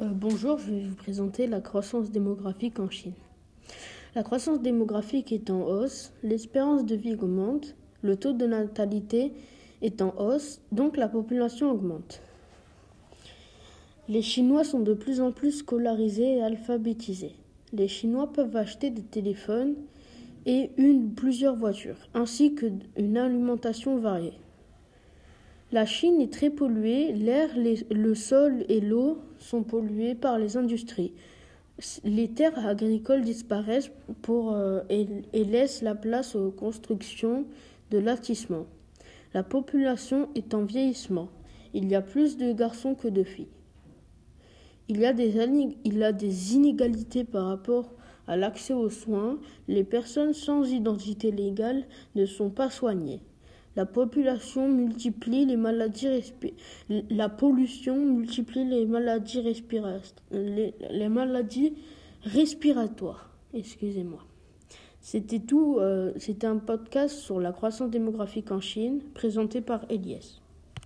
Euh, bonjour, je vais vous présenter la croissance démographique en Chine. La croissance démographique est en hausse, l'espérance de vie augmente, le taux de natalité est en hausse, donc la population augmente. Les Chinois sont de plus en plus scolarisés et alphabétisés. Les Chinois peuvent acheter des téléphones et une ou plusieurs voitures, ainsi qu'une alimentation variée. La Chine est très polluée, l'air, le sol et l'eau sont pollués par les industries. Les terres agricoles disparaissent euh, et, laissent la place aux constructions de latissement. La population est en vieillissement. Il y a plus de garçons que de filles. Il y a des inégalités par rapport à l'accès aux soins. Les personnes sans identité légale ne sont pas soignées. La population multiplie les maladies la pollution multiplie les maladies respiratoires. Les, maladies respiratoires. Excusez-moi. C'était tout. Euh, c'était un podcast sur la croissance démographique en Chine, présenté par Elias.